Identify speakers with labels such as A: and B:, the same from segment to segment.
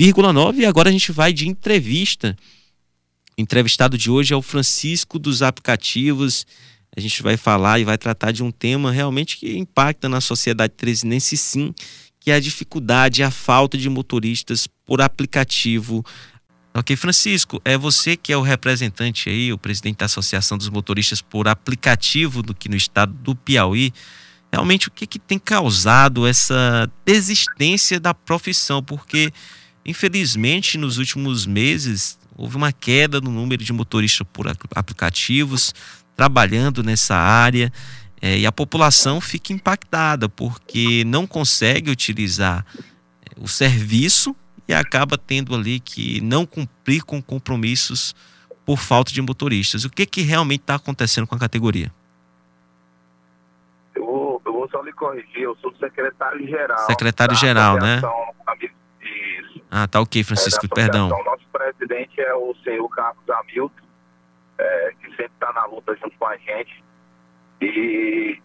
A: 9,9 e agora a gente vai de entrevista. O entrevistado de hoje é o Francisco dos aplicativos. A gente vai falar e vai tratar de um tema realmente que impacta na sociedade tresinense sim, que é a dificuldade, a falta de motoristas por aplicativo. Ok, Francisco, é você que é o representante aí, o presidente da Associação dos Motoristas por Aplicativo do que no estado do Piauí. Realmente, o que, que tem causado essa desistência da profissão? Porque, infelizmente, nos últimos meses houve uma queda no número de motoristas por aplicativos trabalhando nessa área. É, e a população fica impactada porque não consegue utilizar é, o serviço e acaba tendo ali que não cumprir com compromissos por falta de motoristas. O que, que realmente está acontecendo com a categoria?
B: Eu vou, eu vou só lhe corrigir, eu sou secretário-geral.
A: Secretário-geral, né? Ah, tá ok, Francisco, é, perdão.
B: Nosso presidente é o senhor Carlos Hamilton, é, que sempre está na luta junto com a gente. E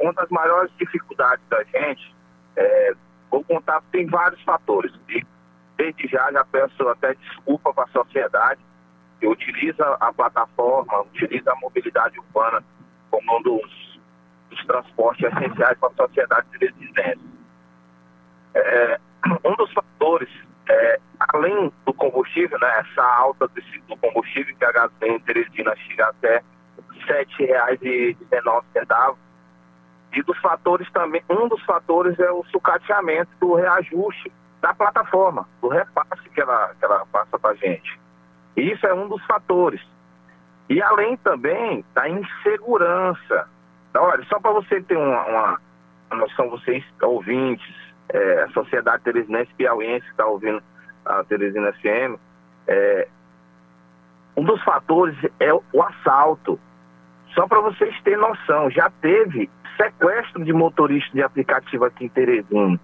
B: uma das maiores dificuldades da gente, é, vou contar, tem vários fatores. E desde já já peço até desculpa para a sociedade que utiliza a plataforma, utiliza a mobilidade urbana como um dos, dos transportes essenciais para a sociedade de É, um dos fatores, é, além do combustível, né, essa alta do combustível que a gasolina Teresina chega até R$ 7,19. E dos fatores também, um dos fatores é o sucateamento do reajuste da plataforma, do repasse que ela, que ela passa para a gente. Isso é um dos fatores. E além também da insegurança. Então, olha, só para você ter uma, uma, uma, noção, vocês ouvintes, é, a sociedade teresinense piauiense que está ouvindo a Teresina FM, é, um dos fatores é o assalto. Só para vocês terem noção, já teve sequestro de motorista de aplicativo aqui em Teresina.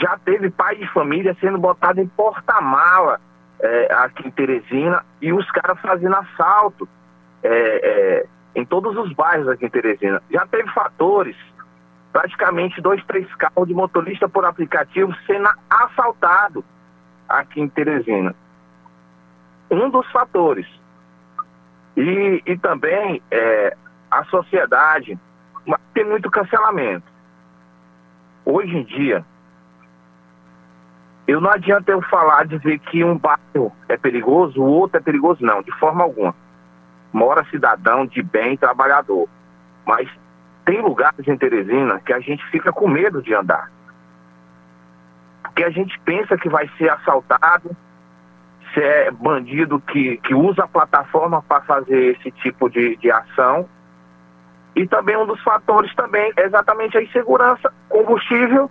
B: Já teve pai de família sendo botado em porta-mala é, aqui em Teresina e os caras fazendo assalto é, é, em todos os bairros aqui em Teresina. Já teve fatores, praticamente dois, três carros de motorista por aplicativo sendo assaltado aqui em Teresina. Um dos fatores. E, e também é, a sociedade tem muito cancelamento. Hoje em dia, eu não adianta eu falar, dizer que um bairro é perigoso, o outro é perigoso, não, de forma alguma. Mora cidadão de bem, trabalhador. Mas tem lugares em Teresina que a gente fica com medo de andar. Porque a gente pensa que vai ser assaltado, se é bandido que, que usa a plataforma para fazer esse tipo de, de ação. E também um dos fatores também é exatamente a insegurança, combustível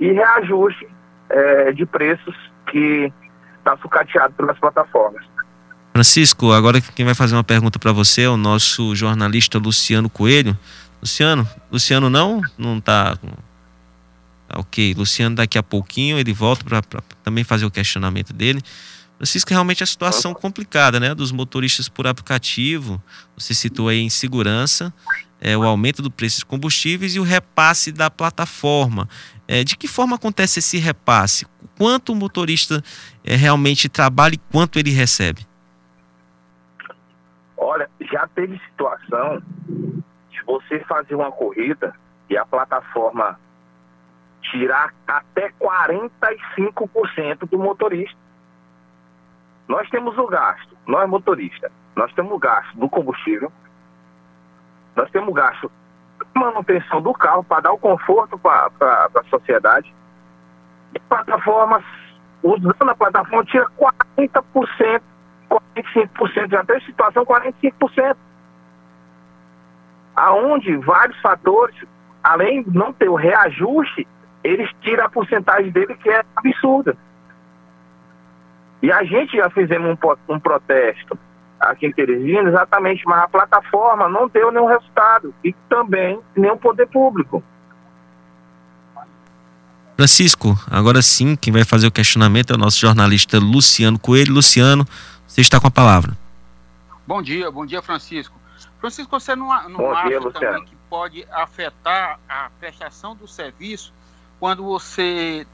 B: e reajuste é, de preços que está sucateado pelas plataformas.
A: Francisco, agora quem vai fazer uma pergunta para você é o nosso jornalista Luciano Coelho. Luciano, Luciano não, não está tá ok. Luciano daqui a pouquinho ele volta para também fazer o questionamento dele. Francisco, realmente a situação complicada, né? Dos motoristas por aplicativo. Você citou aí insegurança, é, o aumento do preço de combustíveis e o repasse da plataforma. É, de que forma acontece esse repasse? Quanto o motorista é, realmente trabalha e quanto ele recebe?
B: Olha, já teve situação de você fazer uma corrida e a plataforma tirar até 45% do motorista. Nós temos o gasto, nós motoristas, nós temos o gasto do combustível, nós temos o gasto de manutenção do carro para dar o conforto para a sociedade. E plataformas, usando a plataforma, tira 40%, 45%, já tem situação 45%. Aonde vários fatores, além de não ter o reajuste, eles tiram a porcentagem dele que é absurda. E a gente já fizemos um, um protesto aqui em Teresina, exatamente, mas a plataforma não deu nenhum resultado e também nenhum poder público.
A: Francisco, agora sim, quem vai fazer o questionamento é o nosso jornalista Luciano Coelho. Luciano, você está com a palavra.
C: Bom dia, bom dia, Francisco. Francisco, você não, não bom acha dia, também que pode afetar a prestação do serviço quando você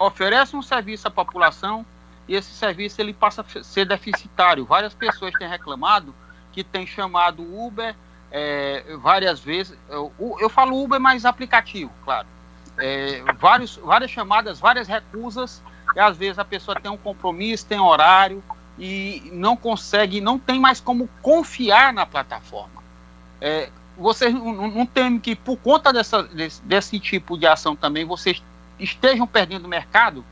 C: oferece um serviço à população e esse serviço ele passa a ser deficitário. Várias pessoas têm reclamado que tem chamado Uber é, várias vezes. Eu, eu, falo Uber, mas aplicativo, claro. É, vários, várias chamadas, várias recusas, e às vezes a pessoa tem um compromisso, tem horário e não consegue, não tem mais como confiar na plataforma. É, vocês não, não temem que por conta dessa, desse, desse tipo de ação também vocês estejam perdendo mercado?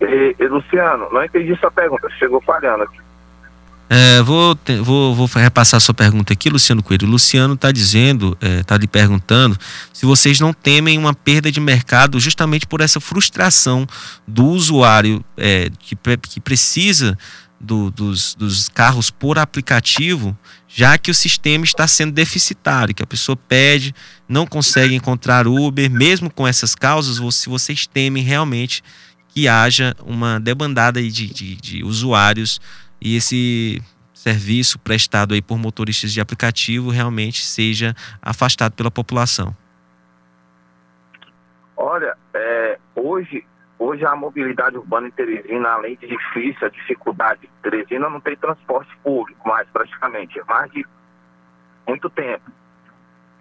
B: E, e, Luciano, não entendi sua pergunta, chegou falhando aqui.
A: É, vou, vou, vou repassar a sua pergunta aqui, Luciano Coelho. O Luciano está dizendo, está é, lhe perguntando se vocês não temem uma perda de mercado justamente por essa frustração do usuário é, que, que precisa do, dos, dos carros por aplicativo, já que o sistema está sendo deficitário, que a pessoa pede, não consegue encontrar Uber, mesmo com essas causas, se vocês temem realmente que haja uma debandada de, de, de usuários e esse serviço prestado aí por motoristas de aplicativo realmente seja afastado pela população?
B: Olha, é, hoje Hoje a mobilidade urbana em Teresina, além de difícil, a dificuldade, Teresina não tem transporte público mais praticamente, é mais de muito tempo.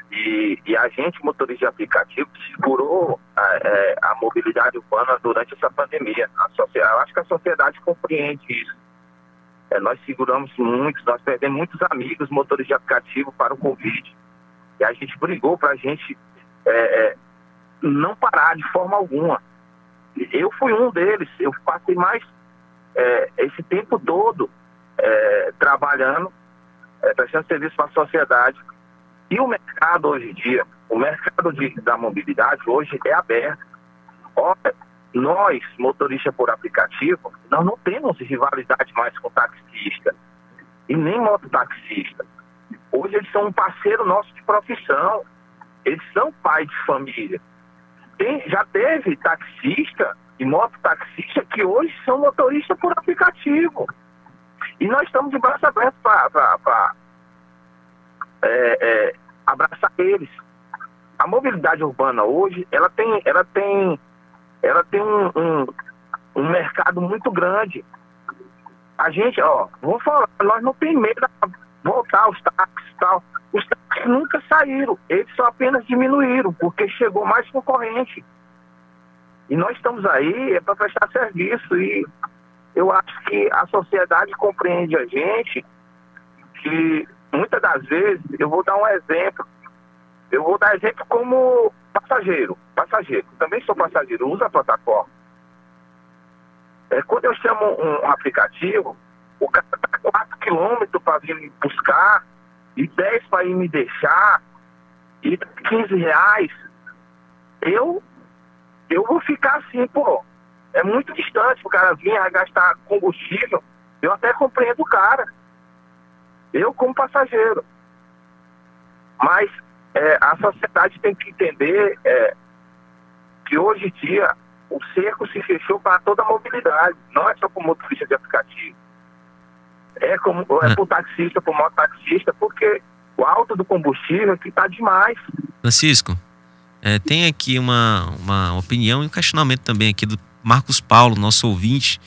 B: E, e a gente, motorista de aplicativo, segurou a, é, a mobilidade urbana durante essa pandemia. Eu acho que a sociedade compreende isso. É, nós seguramos muitos, nós perdemos muitos amigos motoristas de aplicativo para o Covid. E a gente brigou para a gente é, é, não parar de forma alguma. Eu fui um deles, eu passei mais é, esse tempo todo é, trabalhando, é, prestando serviço para a sociedade. E o mercado hoje em dia, o mercado de, da mobilidade hoje é aberto. Olha, nós, motoristas por aplicativo, nós não temos rivalidade mais com taxista e nem mototaxista. Hoje eles são um parceiro nosso de profissão. Eles são pai de família tem, já teve taxista e mototaxista que hoje são motoristas por aplicativo. E nós estamos de braço aberto para é, é, abraçar eles. A mobilidade urbana hoje, ela tem, ela tem, ela tem um, um, um mercado muito grande. A gente, ó, vou falar, nós não tem medo de voltar aos táxis e tal. Os táxis nunca saíram, eles só apenas diminuíram, porque chegou mais concorrente. E nós estamos aí é para prestar serviço e eu acho que a sociedade compreende a gente que muitas das vezes, eu vou dar um exemplo, eu vou dar exemplo como passageiro, passageiro, também sou passageiro, uso a plataforma. É, quando eu chamo um, aplicativo, o cara está 4 quilômetros para vir buscar, e 10 para ir me deixar, e 15 reais, eu, eu vou ficar assim, pô, é muito distante o cara vir gastar combustível, eu até compreendo o cara. Eu como passageiro. Mas é, a sociedade tem que entender é, que hoje em dia o cerco se fechou para toda a mobilidade, não é só para motorista de aplicativo é, como, é, é. por taxista, por mototaxista, porque o alto do combustível que está demais.
A: Francisco, é, tem aqui uma, uma opinião e um questionamento também aqui do Marcos Paulo, nosso ouvinte.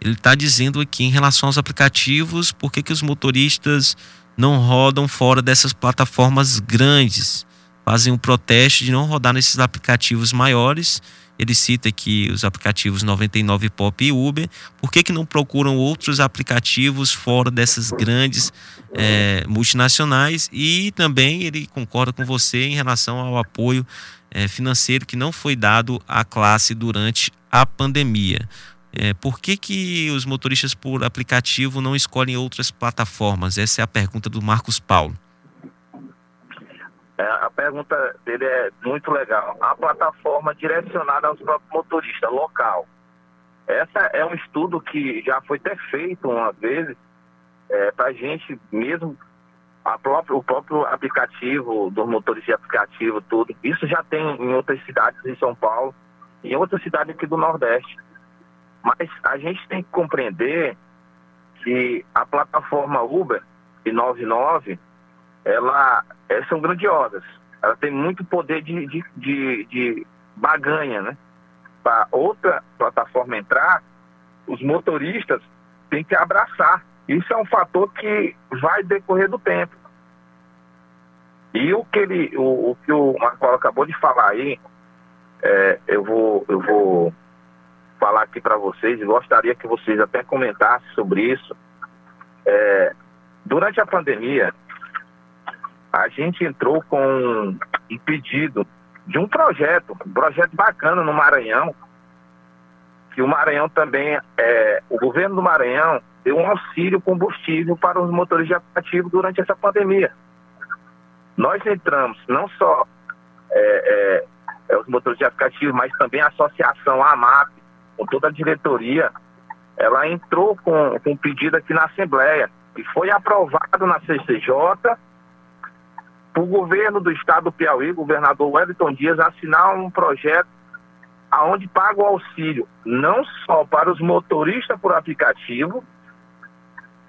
A: Ele está dizendo aqui em relação aos aplicativos, por que, que os motoristas não rodam fora dessas plataformas grandes? Fazem um protesto de não rodar nesses aplicativos maiores ele cita aqui os aplicativos 99 Pop e Uber. Por que, que não procuram outros aplicativos fora dessas grandes é, multinacionais? E também ele concorda com você em relação ao apoio é, financeiro que não foi dado à classe durante a pandemia. É, por que, que os motoristas por aplicativo não escolhem outras plataformas? Essa é a pergunta do Marcos Paulo.
B: É, a pergunta dele é muito legal. A plataforma direcionada aos próprios motoristas, local. Essa é um estudo que já foi até feito uma vez é, para a gente mesmo, a próprio, o próprio aplicativo, dos motoristas de aplicativo, tudo. Isso já tem em outras cidades em São Paulo e em outras cidades aqui do Nordeste. Mas a gente tem que compreender que a plataforma Uber e 99 ela, é, são grandiosas. ela tem muito poder de, de, de, de baganha, né? Para outra plataforma entrar, os motoristas têm que abraçar. Isso é um fator que vai decorrer do tempo. E o que ele, o, o que o Marco acabou de falar aí, é, eu vou, eu vou falar aqui para vocês e gostaria que vocês até comentassem sobre isso. É, durante a pandemia, a gente entrou com um pedido de um projeto, um projeto bacana no Maranhão, que o Maranhão também, é, o governo do Maranhão deu um auxílio combustível para os motores de aplicativo durante essa pandemia. Nós entramos não só é, é, é os motores de aplicativo, mas também a associação, AMAP, com toda a diretoria, ela entrou com, com um pedido aqui na Assembleia e foi aprovado na CCJ o governo do estado do Piauí, governador Wellington Dias, assinar um projeto aonde paga o auxílio não só para os motoristas por aplicativo,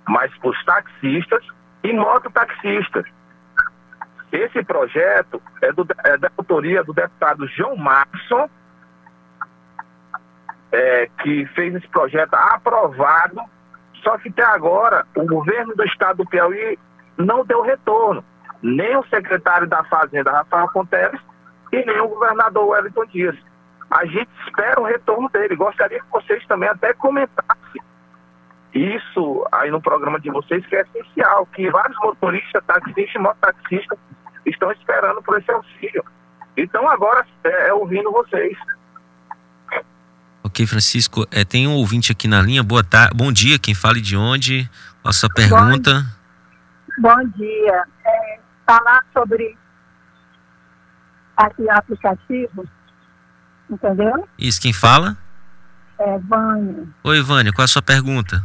B: mas para os taxistas e mototaxistas. Esse projeto é, do, é da autoria do deputado João Marson, é, que fez esse projeto aprovado, só que até agora o governo do estado do Piauí não deu retorno. Nem o secretário da Fazenda, Rafael Ponteres, e nem o governador Wellington Dias. A gente espera o retorno dele. Gostaria que vocês também até comentassem isso aí no programa de vocês, que é essencial, que vários motoristas, taxistas e mototaxistas estão esperando por esse auxílio. Então agora é, é ouvindo vocês.
A: Ok, Francisco. É, tem um ouvinte aqui na linha. Boa tarde, bom dia. Quem fale de onde? A sua pergunta.
D: Bom, bom dia. Falar sobre aqui aplicativo, entendeu?
A: Isso, quem fala?
D: É Vânia.
A: Oi, Vânia, qual é a sua pergunta?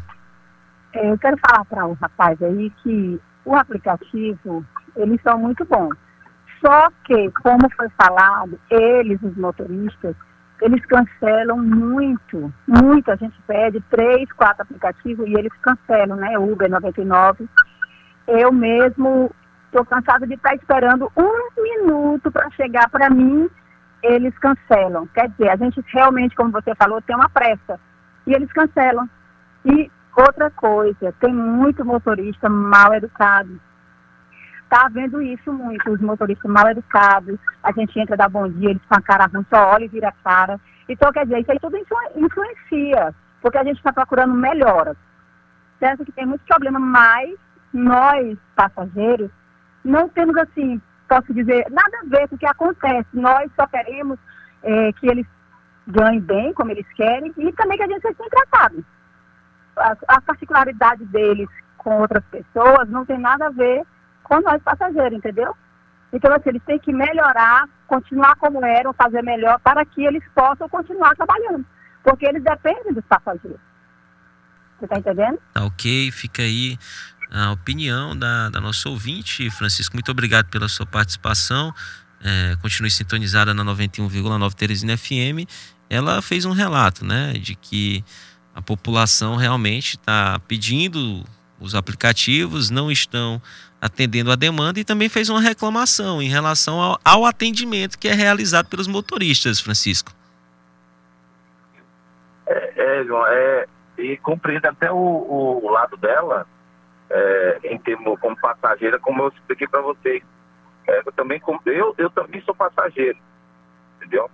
D: É, eu quero falar para o rapaz aí que o aplicativo eles são muito bons. Só que, como foi falado, eles, os motoristas, eles cancelam muito, muito. A gente pede três, quatro aplicativos e eles cancelam, né? Uber 99. Eu mesmo estou cansada de estar esperando um minuto para chegar para mim, eles cancelam. Quer dizer, a gente realmente, como você falou, tem uma pressa. E eles cancelam. E outra coisa, tem muito motorista mal educado está vendo isso muito, os motoristas mal educados, a gente entra da bom dia, eles com a cara ruim, só olha e vira a cara. Então, quer dizer, isso aí tudo influencia, porque a gente está procurando melhoras. Certo que tem muito problema, mas nós, passageiros, não temos assim, posso dizer, nada a ver com o que acontece. Nós só queremos é, que eles ganhem bem, como eles querem, e também que a gente seja bem tratado. A, particularidade deles com outras pessoas não tem nada a ver com nós passageiros, entendeu? Então, assim, eles têm que melhorar, continuar como eram, fazer melhor, para que eles possam continuar trabalhando. Porque eles dependem dos passageiros. Você está entendendo?
A: Tá ok, fica aí a opinião da, da nossa ouvinte. Francisco, muito obrigado pela sua participação. É, continue sintonizada na 91,9 Teresina FM. Ela fez um relato, né, de que a população realmente está pedindo os aplicativos, não estão atendendo a demanda e também fez uma reclamação em relação ao, ao atendimento que é realizado pelos motoristas, Francisco.
B: É, é João, é, e compreendo até o, o lado dela, é, em termos como passageira, como eu expliquei para vocês. É, eu, também, eu, eu também sou passageiro, entendeu?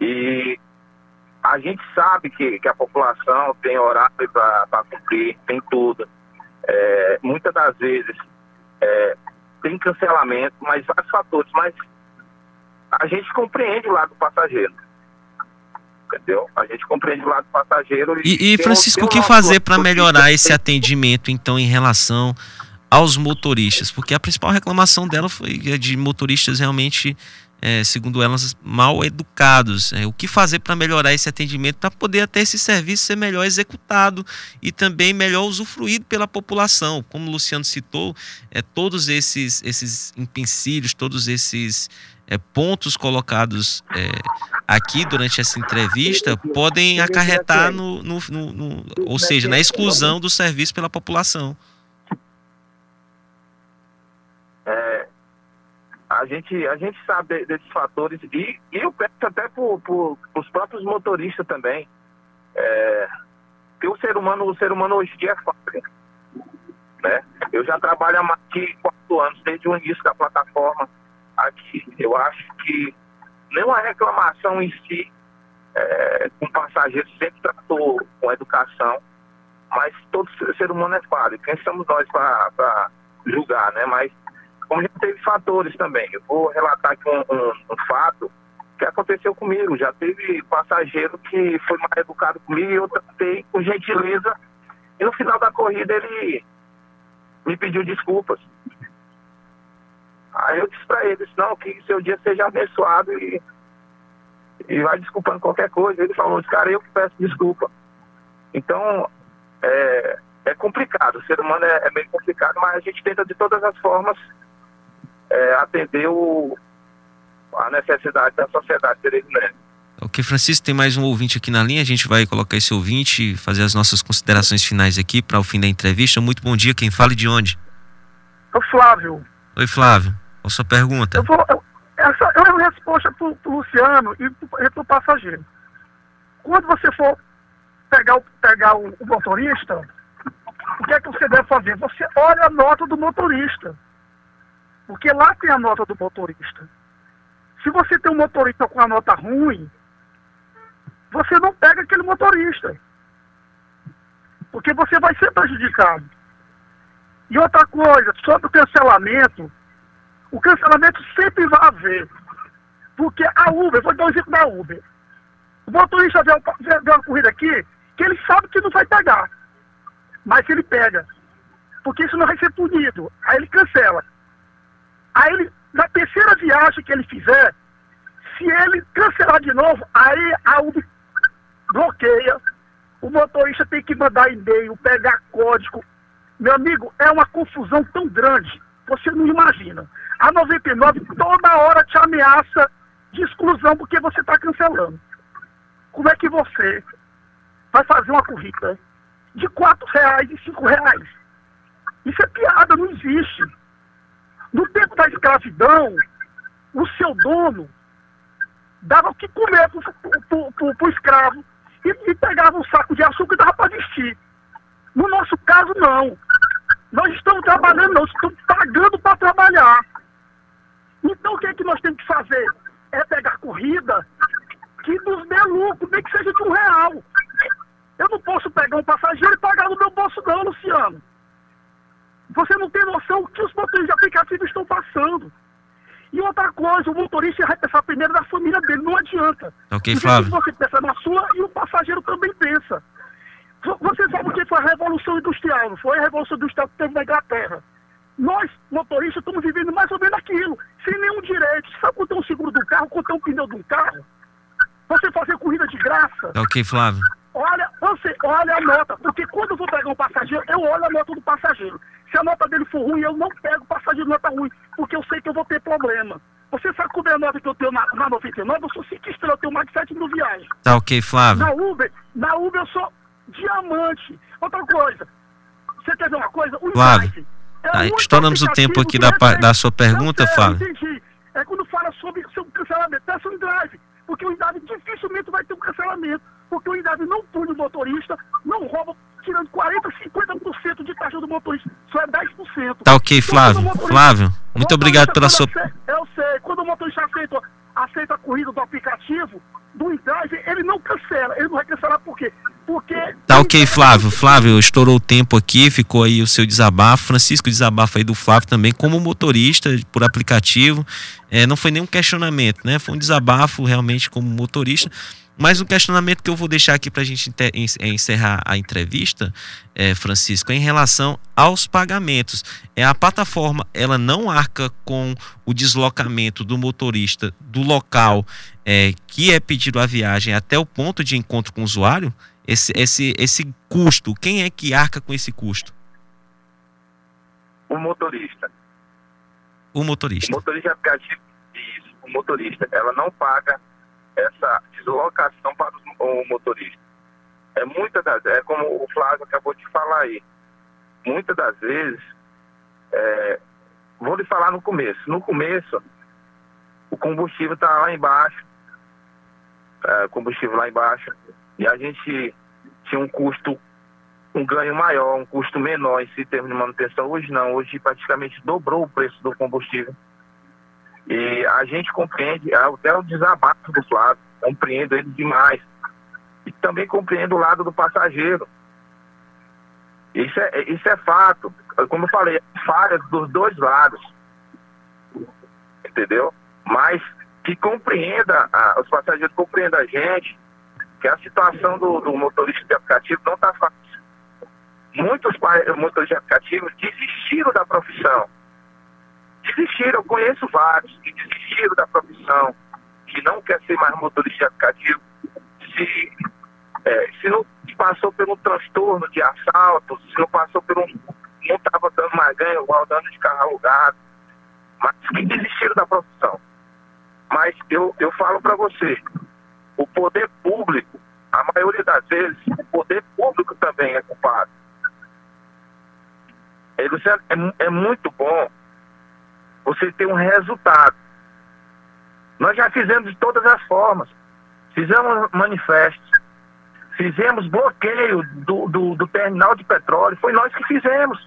B: E a gente sabe que, que a população tem horário para cumprir, tem tudo. É, muitas das vezes é, tem cancelamento, mas vários fatores, mas a gente compreende o lado do passageiro. Entendeu? A gente compreende o lado do passageiro.
A: E, e Francisco, o que fazer para melhorar esse atendimento, então, em relação aos motoristas? Porque a principal reclamação dela foi de motoristas realmente é, segundo elas, mal educados. É, o que fazer para melhorar esse atendimento, para poder até esse serviço ser melhor executado e também melhor usufruído pela população. Como o Luciano citou, é, todos esses, esses empecilhos, todos esses é, pontos colocados é, aqui durante essa entrevista podem acarretar no, no, no, no, ou seja, na exclusão do serviço pela população.
B: a gente, a gente sabe desses fatores e, e eu peço até para os próprios motoristas também. É, que o ser humano, o ser humano hoje em dia é fácil. Né? Eu já trabalho há mais de quatro anos, desde o início da plataforma aqui. Eu acho que nenhuma reclamação em si é, com passageiros sempre tratou com educação, mas todo ser humano é falho. Quem somos nós para julgar, né? Mas como já teve fatores também. Eu vou relatar aqui um, um, um, fato que aconteceu comigo. Já teve passageiro que foi mal educado comigo e eu tratei com gentileza. E no final da corrida ele me pediu desculpas. Aí eu disse para ele, não, que seu dia seja abençoado e, e vai desculpando qualquer coisa. Ele falou, cara, eu que peço desculpa. Então, é, é complicado, o ser humano é, é meio complicado, mas a gente tenta de todas as formas é, atender o, a necessidade da sociedade peregrina.
A: Ok, Francisco, tem mais um ouvinte aqui na linha. A gente vai colocar esse ouvinte e fazer as nossas considerações finais aqui para o fim da entrevista. Muito bom dia. Quem fala e de onde?
E: É o Flávio.
A: Oi, Flávio. Qual a sua pergunta?
E: Eu vou, eu, essa é uma resposta para o Luciano e para o passageiro. Quando você for pegar, o, pegar o, o motorista, o que é que você deve fazer? Você olha a nota do motorista. Porque lá tem a nota do motorista. Se você tem um motorista com a nota ruim, você não pega aquele motorista. Porque você vai ser prejudicado. E outra coisa, sobre o cancelamento, o cancelamento sempre vai haver. Porque a Uber, vou dar um exemplo da Uber. O motorista vê, vê, vê uma corrida aqui, que ele sabe que não vai pegar. Mas ele pega. Porque isso não vai ser punido. Aí ele cancela. Aí ele, na terceira viagem que ele fizer, se ele cancelar de novo, aí a Uber bloqueia. O motorista tem que mandar e-mail, pegar código. Meu amigo, é uma confusão tão grande, você não imagina. A 99 toda hora te ameaça de exclusão porque você está cancelando. Como é que você vai fazer uma corrida de 4 reais e 5 reais? Isso é piada, não existe. No tempo da escravidão, o seu dono dava o que comer para o escravo e, e, pegava um saco de açúcar e dava para vestir. No nosso caso, não. Nós estamos trabalhando, nós estamos pagando para trabalhar. Então, o que, é que nós temos que fazer? É pegar corrida que nos dê lucro, nem que seja de um real. Eu não posso pegar um passageiro e pagar no meu bolso, não, Luciano. Você não tem noção o que os motoristas de aplicativo estão passando. E outra coisa, o motorista vai pensar primeiro na família dele, não adianta.
A: Ok, Flávio.
E: Você pensa na sua e o passageiro também pensa. Você sabe o que foi a Revolução Industrial, não foi a Revolução Industrial que teve na Inglaterra. Nós, motoristas, estamos vivendo mais ou menos aquilo, sem nenhum direito. Sabe quanto é um seguro do carro, quanto é um pneu de um carro? Você fazer corrida de graça.
A: Ok, Flávio.
E: Olha, você olha a nota, porque quando eu vou pegar um passageiro, eu olho a nota do passageiro. Se a nota dele for ruim, eu não pego o passageiro nota ruim, porque eu sei que eu vou ter problema. Você sabe qual é a nota que eu tenho na, na 99? Eu sou 5 estrelas, eu tenho mais de 7 mil viagens.
A: Tá ok, Flávio.
E: Na Uber, na Uber eu sou diamante. Outra coisa, você quer ver uma coisa? O
A: Flávio, é tá, estouramos o tempo aqui da, da sua pergunta,
E: sei,
A: Flávio.
E: Entendi. É quando fala sobre, sobre cancelamento, peça um drive, porque o drive dificilmente vai ter um cancelamento não pune o motorista, não rouba, tirando 40%, 50% de taxa do motorista, só é 10%.
A: Tá ok, Flávio. Flávio, muito obrigado pela sua.
E: Eu sei, quando o motorista aceita, aceita a corrida do aplicativo, do INDAV, ele não cancela. Ele não vai cancelar por quê? Porque.
A: Tá ok, Flávio. Flávio, estourou o tempo aqui, ficou aí o seu desabafo. Francisco, desabafo aí do Flávio também, como motorista por aplicativo. É, não foi nenhum questionamento, né? Foi um desabafo realmente como motorista. Mas o questionamento que eu vou deixar aqui para a gente é, encerrar a entrevista, é, Francisco, é em relação aos pagamentos. É a plataforma, ela não arca com o deslocamento do motorista do local é, que é pedido a viagem até o ponto de encontro com o usuário. Esse, esse, esse custo, quem é que arca com esse custo?
B: O motorista.
A: O motorista.
B: O motorista aplicativo, isso, o motorista, ela não paga essa deslocação para o motorista. É muitas das é como o Flávio acabou de falar aí, muitas das vezes, é, vou lhe falar no começo, no começo o combustível está lá embaixo, é, combustível lá embaixo, e a gente tinha um custo, um ganho maior, um custo menor em termos de manutenção. Hoje não, hoje praticamente dobrou o preço do combustível. E a gente compreende, até o desabafo do Flávio, compreendo ele demais. E também compreendo o lado do passageiro. Isso é, isso é fato. Como eu falei, falhas dos dois lados. Entendeu? Mas que compreenda, a, os passageiros compreendam a gente, que a situação do, do motorista de aplicativo não está fácil. Muitos motoristas de aplicativo desistiram da profissão. Desistiram, eu conheço vários que desistiram da profissão, que não quer ser mais motorista aplicativo, se, é, se não passou um transtorno de assalto, se não passou um. não estava dando mais ganho, igual dando de carro alugado, mas que desistiram da profissão. Mas eu, eu falo para você, o poder público, a maioria das vezes, o poder público também é culpado. É, é, é muito bom você ter um resultado. Nós já fizemos de todas as formas. Fizemos manifestos, fizemos bloqueio do, do, do, terminal de petróleo, foi nós que fizemos.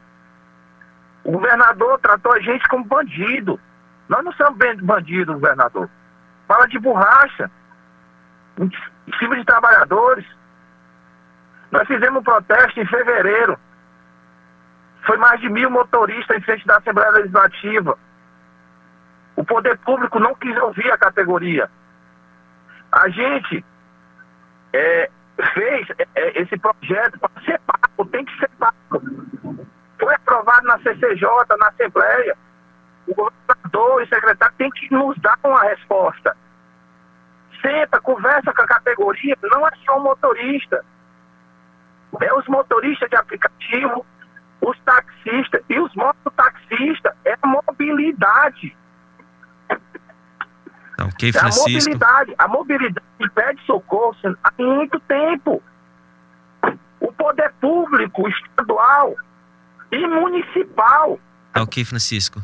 B: O governador tratou a gente como bandido. Nós não somos bandidos, governador. Fala de borracha, em cima de trabalhadores. Nós fizemos um protesto em fevereiro. Foi mais de mil motoristas em frente da Assembleia Legislativa. O poder público não quis ouvir a categoria. A gente é, fez é, é esse projeto para ser pago, tem que ser pago. Foi aprovado na CCJ, na Assembleia. O governador e o secretário tem que nos dar uma resposta. Senta, conversa com a categoria, não é só o motorista. É os motoristas de aplicativo, os taxistas e os mototaxistas. É a mobilidade.
A: Tá ok, Francisco.
B: A mobilidade, a mobilidade pede socorro há muito tempo. O poder público, estadual e municipal.
A: Tá ok, Francisco.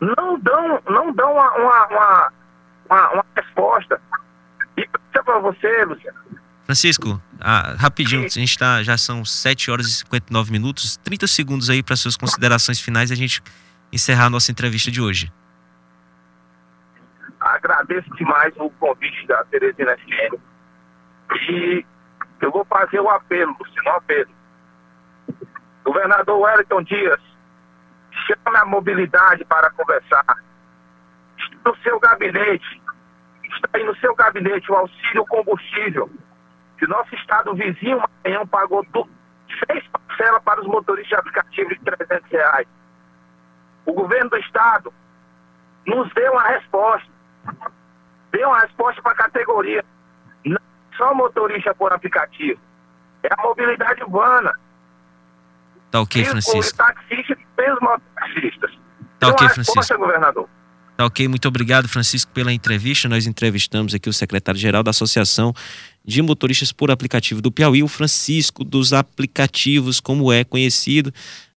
B: Não dão, não dão uma, uma, uma, uma, uma resposta. E para você, Luciano.
A: Francisco, ah, rapidinho, a gente tá, já são 7 horas e 59 minutos, 30 segundos aí para suas considerações finais e a gente encerrar a nossa entrevista de hoje.
B: Agradeço demais o convite da Teresina FM. E eu vou fazer o apelo, Luciano, um apelo. Governador Wellington Dias, chame a mobilidade para conversar. Está no seu gabinete, está aí no seu gabinete o auxílio combustível, que nosso estado vizinho, Maranhão, pagou seis parcelas para os motoristas de aplicativo de 300 reais. O governo do estado nos deu uma resposta dê uma resposta para a categoria. Não só motorista por aplicativo. É a mobilidade urbana.
A: Tá ok, Francisco. Os
B: taxistas e os mototaxistas.
A: Tá ok, Francisco.
B: Resposta, governador.
A: Tá ok, muito obrigado, Francisco, pela entrevista. Nós entrevistamos aqui o secretário-geral da Associação de Motoristas por Aplicativo do Piauí, o Francisco dos Aplicativos, como é conhecido.